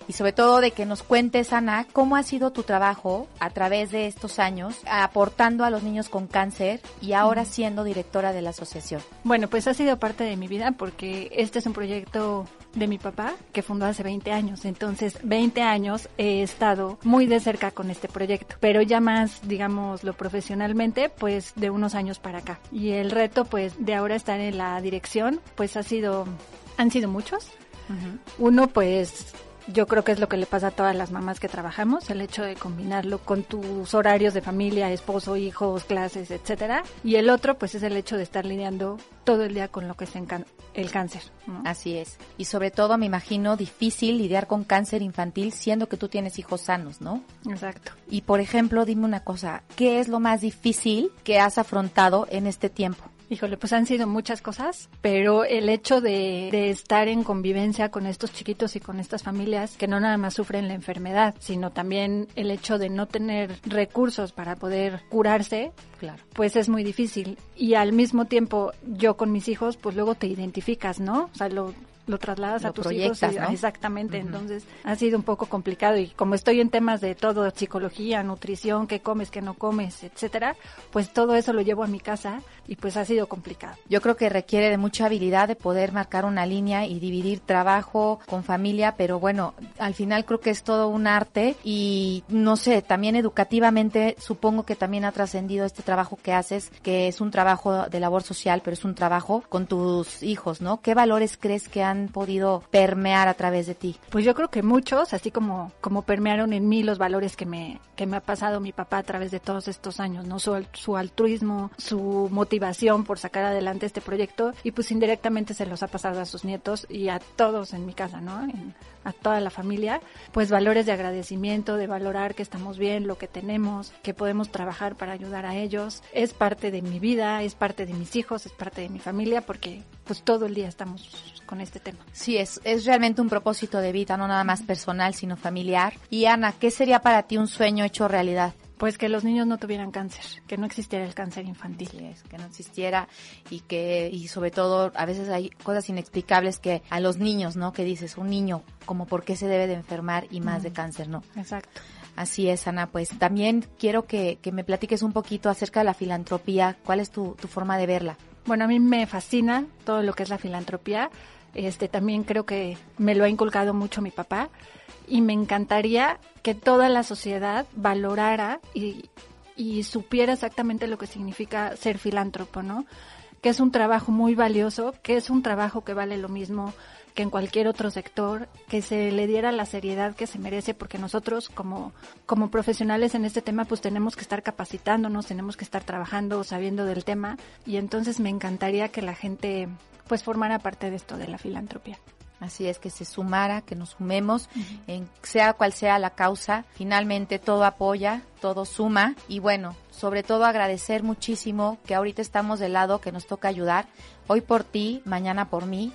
y sobre todo de que nos cuentes, Ana, cómo ha sido tu trabajo a través de estos años aportando a los niños con cáncer y ahora siendo directora de la asociación. Bueno, pues ha sido parte de mi vida porque este es un proyecto de mi papá que fundó hace 20 años. Entonces, 20 años he estado muy de cerca con este proyecto, pero ya más, digámoslo profesionalmente, pues de unos años para acá. Y el reto, pues, de ahora estar en la dirección, pues ha sido, han sido muchos. Uno, pues, yo creo que es lo que le pasa a todas las mamás que trabajamos, el hecho de combinarlo con tus horarios de familia, esposo, hijos, clases, etcétera. Y el otro, pues, es el hecho de estar lidiando todo el día con lo que es el cáncer. ¿no? Así es. Y sobre todo, me imagino, difícil lidiar con cáncer infantil siendo que tú tienes hijos sanos, ¿no? Exacto. Y, por ejemplo, dime una cosa, ¿qué es lo más difícil que has afrontado en este tiempo? Híjole, pues han sido muchas cosas, pero el hecho de, de, estar en convivencia con estos chiquitos y con estas familias que no nada más sufren la enfermedad, sino también el hecho de no tener recursos para poder curarse, claro. pues es muy difícil. Y al mismo tiempo, yo con mis hijos, pues luego te identificas, ¿no? O sea, lo, lo trasladas lo a tus proyectas, hijos. ¿no? Exactamente, uh -huh. entonces ha sido un poco complicado y como estoy en temas de todo, psicología, nutrición, qué comes, qué no comes, etcétera, pues todo eso lo llevo a mi casa y pues ha sido complicado. Yo creo que requiere de mucha habilidad de poder marcar una línea y dividir trabajo con familia, pero bueno, al final creo que es todo un arte y no sé, también educativamente supongo que también ha trascendido este trabajo que haces, que es un trabajo de labor social, pero es un trabajo con tus hijos, ¿no? ¿Qué valores crees que han podido permear a través de ti? Pues yo creo que muchos, así como, como permearon en mí los valores que me, que me ha pasado mi papá a través de todos estos años, ¿no? Su, su altruismo, su motivación por sacar adelante este proyecto y pues indirectamente se los ha pasado a sus nietos y a todos en mi casa, ¿no? En, a toda la familia, pues valores de agradecimiento, de valorar que estamos bien, lo que tenemos, que podemos trabajar para ayudar a ellos. Es parte de mi vida, es parte de mis hijos, es parte de mi familia, porque pues todo el día estamos con este tema. Sí, es, es realmente un propósito de vida, no nada más personal, sino familiar. Y Ana, ¿qué sería para ti un sueño hecho realidad? Pues que los niños no tuvieran cáncer, que no existiera el cáncer infantil. Sí, es, que no existiera y que, y sobre todo, a veces hay cosas inexplicables que a los niños, ¿no? Que dices, un niño, como por qué se debe de enfermar y más mm. de cáncer, ¿no? Exacto. Así es, Ana. Pues también quiero que, que, me platiques un poquito acerca de la filantropía. ¿Cuál es tu, tu forma de verla? Bueno, a mí me fascina todo lo que es la filantropía Este también creo que me lo ha inculcado mucho mi papá y me encantaría que toda la sociedad valorara y, supiera exactamente lo que significa ser filántropo, ¿no? Que es un trabajo muy valioso, que es un trabajo que vale lo mismo que en cualquier otro sector, que se le diera la seriedad que se merece, porque nosotros como, como profesionales en este tema, pues tenemos que estar capacitándonos, tenemos que estar trabajando, sabiendo del tema, y entonces me encantaría que la gente pues formara parte de esto de la filantropía. Así es, que se sumara, que nos sumemos, en sea cual sea la causa. Finalmente todo apoya, todo suma y bueno, sobre todo agradecer muchísimo que ahorita estamos del lado que nos toca ayudar. Hoy por ti, mañana por mí.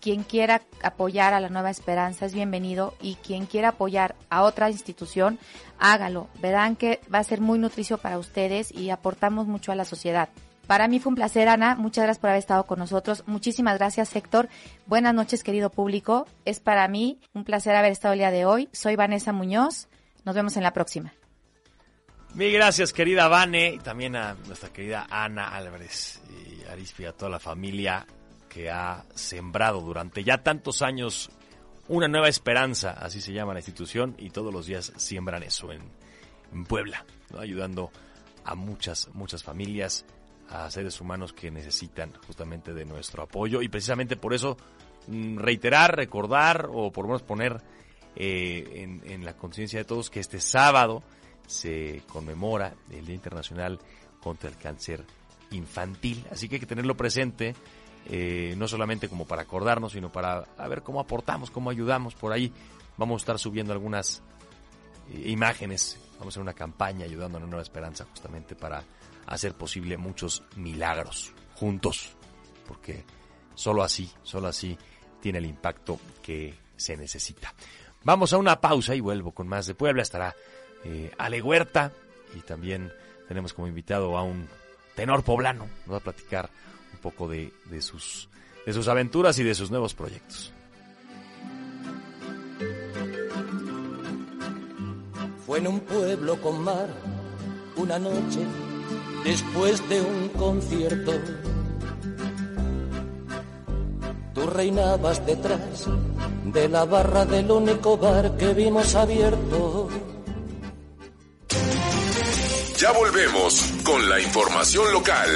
Quien quiera apoyar a la Nueva Esperanza es bienvenido y quien quiera apoyar a otra institución, hágalo. Verán que va a ser muy nutricio para ustedes y aportamos mucho a la sociedad. Para mí fue un placer, Ana. Muchas gracias por haber estado con nosotros. Muchísimas gracias, Héctor. Buenas noches, querido público. Es para mí un placer haber estado el día de hoy. Soy Vanessa Muñoz. Nos vemos en la próxima. Mil gracias, querida Vane, y también a nuestra querida Ana Álvarez y Arispi, a toda la familia que ha sembrado durante ya tantos años una nueva esperanza, así se llama la institución, y todos los días siembran eso en, en Puebla, ¿no? ayudando a muchas, muchas familias, a seres humanos que necesitan justamente de nuestro apoyo, y precisamente por eso mm, reiterar, recordar, o por lo menos poner eh, en, la conciencia de todos que este sábado se conmemora el Día Internacional contra el Cáncer Infantil. Así que hay que tenerlo presente, eh, no solamente como para acordarnos, sino para a ver cómo aportamos, cómo ayudamos. Por ahí vamos a estar subiendo algunas eh, imágenes, vamos a hacer una campaña ayudando a la Nueva Esperanza justamente para hacer posible muchos milagros juntos, porque solo así, solo así tiene el impacto que se necesita. Vamos a una pausa y vuelvo con más de Puebla. Estará eh, Ale Huerta y también tenemos como invitado a un tenor poblano. Nos va a platicar un poco de, de, sus, de sus aventuras y de sus nuevos proyectos. Fue en un pueblo con mar una noche después de un concierto. Tú reinabas detrás de la barra del único bar que vimos abierto. Ya volvemos con la información local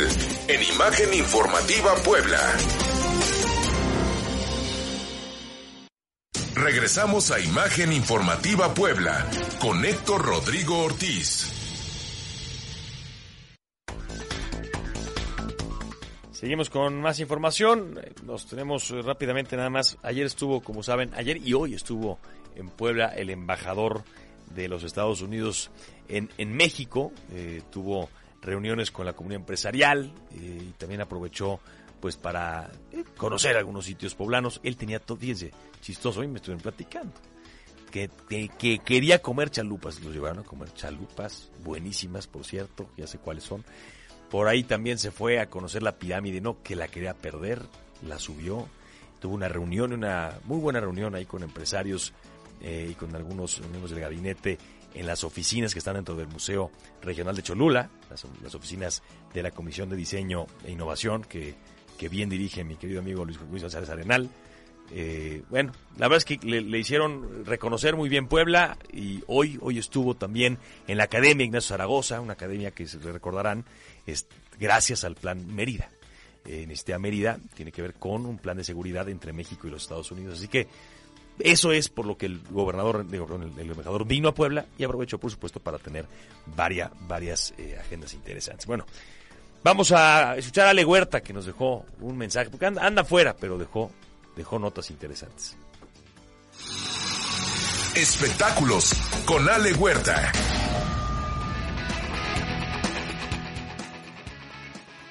en Imagen Informativa Puebla. Regresamos a Imagen Informativa Puebla con Héctor Rodrigo Ortiz. Seguimos con más información. Nos tenemos rápidamente nada más. Ayer estuvo, como saben, ayer y hoy estuvo en Puebla el embajador de los Estados Unidos en, en México. Eh, tuvo reuniones con la comunidad empresarial eh, y también aprovechó pues para eh, conocer algunos sitios poblanos. Él tenía todo, fíjense, chistoso, hoy me estuvieron platicando. Que, que, que, quería comer chalupas, los llevaron a comer chalupas, buenísimas por cierto, ya sé cuáles son. Por ahí también se fue a conocer la pirámide, no que la quería perder, la subió, tuvo una reunión, una muy buena reunión ahí con empresarios eh, y con algunos miembros del gabinete en las oficinas que están dentro del Museo Regional de Cholula, las, oficinas de la Comisión de Diseño e Innovación que, que bien dirige mi querido amigo Luis, Luis González Arenal. Eh, bueno, la verdad es que le, le, hicieron reconocer muy bien Puebla y hoy, hoy estuvo también en la Academia Ignacio Zaragoza, una academia que se recordarán es gracias al Plan Mérida. En este Mérida tiene que ver con un plan de seguridad entre México y los Estados Unidos. Así que eso es por lo que el gobernador, el, embajador vino a Puebla y aprovechó, por supuesto, para tener varias, varias eh, agendas interesantes. Bueno, vamos a escuchar a Ale Huerta que nos dejó un mensaje, porque anda, anda afuera, pero dejó, dejó notas interesantes. Espectáculos con Ale Huerta.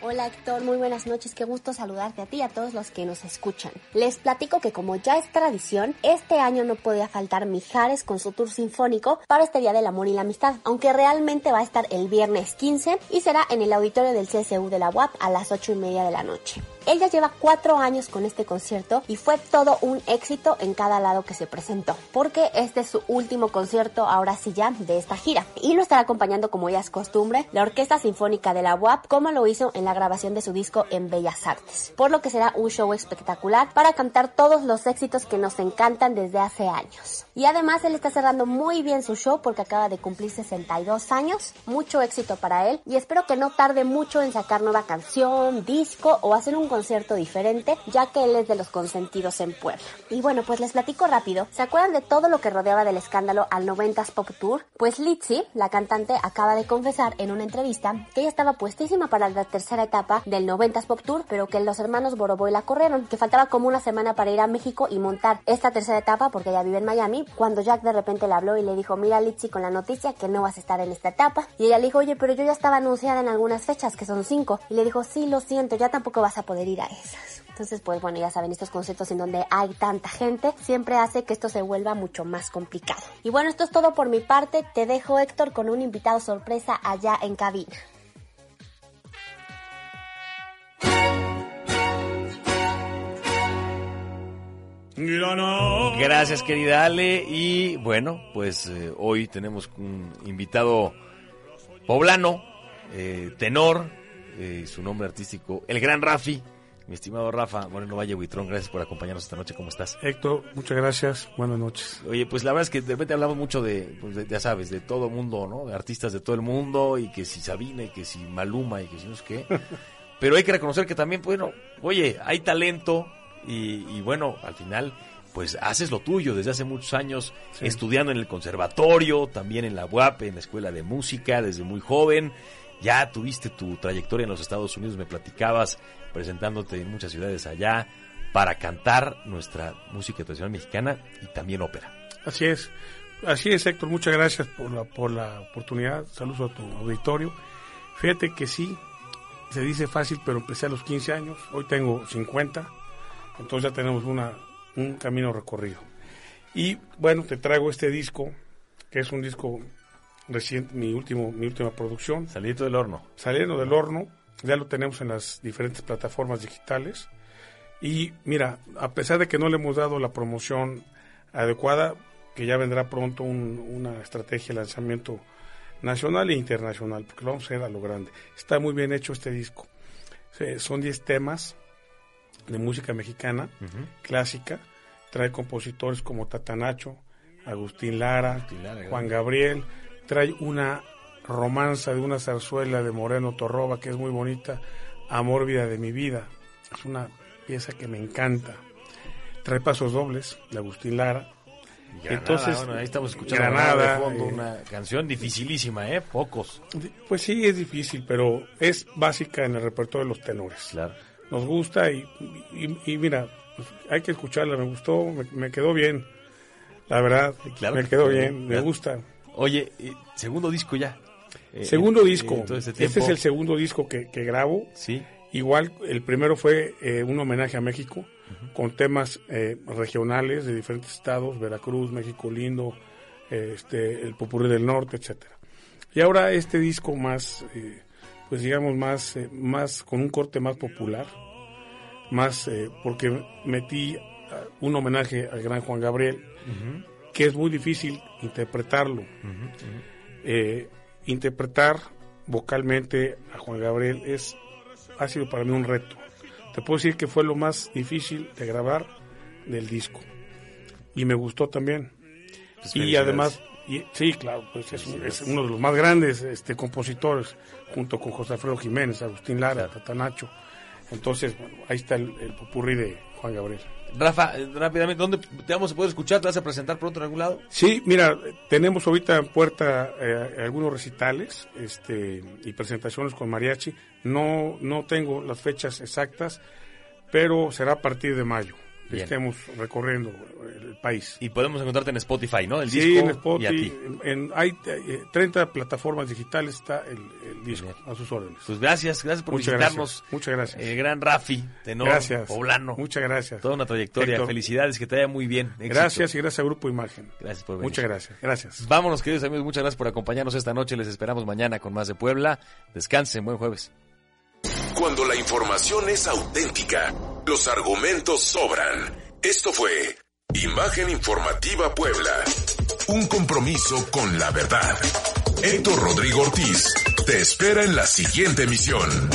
Hola Héctor, muy buenas noches, qué gusto saludarte a ti y a todos los que nos escuchan. Les platico que como ya es tradición, este año no podía faltar Mijares con su tour sinfónico para este Día del Amor y la Amistad, aunque realmente va a estar el viernes 15 y será en el auditorio del CSU de la UAP a las 8 y media de la noche. Él ya lleva cuatro años con este concierto y fue todo un éxito en cada lado que se presentó, porque este es su último concierto, ahora sí ya, de esta gira. Y lo estará acompañando, como ya es costumbre, la Orquesta Sinfónica de la UAP, como lo hizo en la grabación de su disco en Bellas Artes. Por lo que será un show espectacular para cantar todos los éxitos que nos encantan desde hace años. Y además él está cerrando muy bien su show porque acaba de cumplir 62 años. Mucho éxito para él y espero que no tarde mucho en sacar nueva canción, disco o hacer un concierto diferente, ya que él es de los consentidos en Puebla. Y bueno, pues les platico rápido. ¿Se acuerdan de todo lo que rodeaba del escándalo al 90s Pop Tour? Pues Litzy, la cantante, acaba de confesar en una entrevista que ella estaba puestísima para la tercera etapa del 90s Pop Tour, pero que los hermanos Boroboy la corrieron, que faltaba como una semana para ir a México y montar esta tercera etapa porque ella vive en Miami, cuando Jack de repente le habló y le dijo, mira Litzy con la noticia que no vas a estar en esta etapa. Y ella le dijo, oye, pero yo ya estaba anunciada en algunas fechas, que son cinco. Y le dijo, sí, lo siento, ya tampoco vas a poder ir a esas. Entonces, pues bueno, ya saben, estos conciertos en donde hay tanta gente siempre hace que esto se vuelva mucho más complicado. Y bueno, esto es todo por mi parte. Te dejo, Héctor, con un invitado sorpresa allá en cabina. Gracias, querida Ale. Y bueno, pues eh, hoy tenemos un invitado poblano, eh, tenor, eh, su nombre artístico, el gran Rafi. Mi estimado Rafa Moreno Valle Huitrón, gracias por acompañarnos esta noche. ¿Cómo estás? Héctor, muchas gracias. Buenas noches. Oye, pues la verdad es que de repente hablamos mucho de, pues de- ya sabes, de todo mundo, ¿no? De artistas de todo el mundo y que si Sabina y que si Maluma y que si no sé qué. Pero hay que reconocer que también, bueno, oye, hay talento y, y bueno, al final, pues haces lo tuyo desde hace muchos años, Sí. estudiando en el conservatorio, también en la UAP, en la escuela de música, desde muy joven. Ya tuviste tu trayectoria en los Estados Unidos, me platicabas, presentándote en muchas ciudades allá para cantar nuestra música tradicional mexicana y también ópera. Así es. Así es, Héctor. Muchas gracias por la, por la oportunidad. Saludos a tu auditorio. Fíjate que sí, se dice fácil, pero empecé a los 15 años. Hoy tengo 50. Entonces ya tenemos una, un camino recorrido. Y bueno, te traigo este disco, que es un disco reciente, mi, último, mi última producción. Saliendo del horno. Saliendo del horno. Ya lo tenemos en las diferentes plataformas digitales. Y mira, a pesar de que no le hemos dado la promoción adecuada, que ya vendrá pronto un- una estrategia de lanzamiento nacional e internacional, porque lo vamos a hacer a lo grande. Está muy bien hecho este disco. Son 10 temas de música mexicana, clásica. Trae compositores como Tatanacho, Agustín Lara, Lara, Juan. Gabriel. Trae una romanza de una zarzuela de Moreno Torroba que es muy bonita, Amor Vida de mi Vida. Es una pieza que me encanta. Trae pasos dobles de Agustín Lara. Granada, Entonces, bueno, ahí estamos escuchando Granada, de fondo eh, una canción dificilísima, ¿eh? Pocos. Pues sí, es difícil, pero es básica en el repertorio de los tenores. Claro. Nos gusta y, y- y mira, pues, hay que escucharla, me gustó, me, me quedó bien. La verdad, Claro me que quedó bien, me gusta. Oye, eh, segundo disco ya. Eh, segundo eh, disco. este este es el segundo disco que, que grabo. Sí. Igual, el primero fue eh, un homenaje a México, con temas eh, regionales de diferentes estados, Veracruz, México Lindo, este, el Popurrí del Norte, etcétera. Y ahora este disco más, pues digamos, más, más, con un corte más popular, más, eh, porque metí ah, un homenaje al gran Juan Gabriel, que es muy difícil interpretarlo. Eh, interpretar vocalmente a Juan Gabriel es ha sido para mí un reto. Te puedo decir que fue lo más difícil de grabar del disco. Y me gustó también. Pues y además, y- sí, claro, pues es uno de los más grandes este, compositores, junto con José Alfredo Jiménez, Agustín Lara, Tatanacho. Entonces, bueno, ahí está el, el popurrí de Juan Gabriel. Rafa, eh, rápidamente, ¿dónde te vamos a poder escuchar? ¿Te vas a presentar pronto en algún lado? Sí, mira, tenemos ahorita en puerta eh, algunos recitales este, y presentaciones con mariachi. No, no tengo las fechas exactas, pero será a partir de mayo. Que Bien. Estemos recorriendo el país. Y podemos encontrarte en Spotify, ¿no? El sí, disco en Spotify, y a ti. en- en- hay eh, 30 plataformas digitales está el, el disco a sus órdenes. Pues gracias, gracias por Muchas visitarnos. gracias, muchas gracias. El gran Rafi, tenor Gracias. poblano. Muchas gracias. Toda una trayectoria. Héctor. Felicidades, que te vaya muy bien. Éxito. Gracias y gracias a Grupo Imagen. Gracias por venir. Muchas gracias. Gracias. Vámonos, queridos amigos. Muchas gracias por acompañarnos esta noche. Les esperamos mañana con más de Puebla. Descansen. Buen jueves. Cuando la información es auténtica, los argumentos sobran. Esto fue Imagen Informativa Puebla. Un compromiso con la verdad. Héctor Rodrigo Ortiz te espera en la siguiente emisión.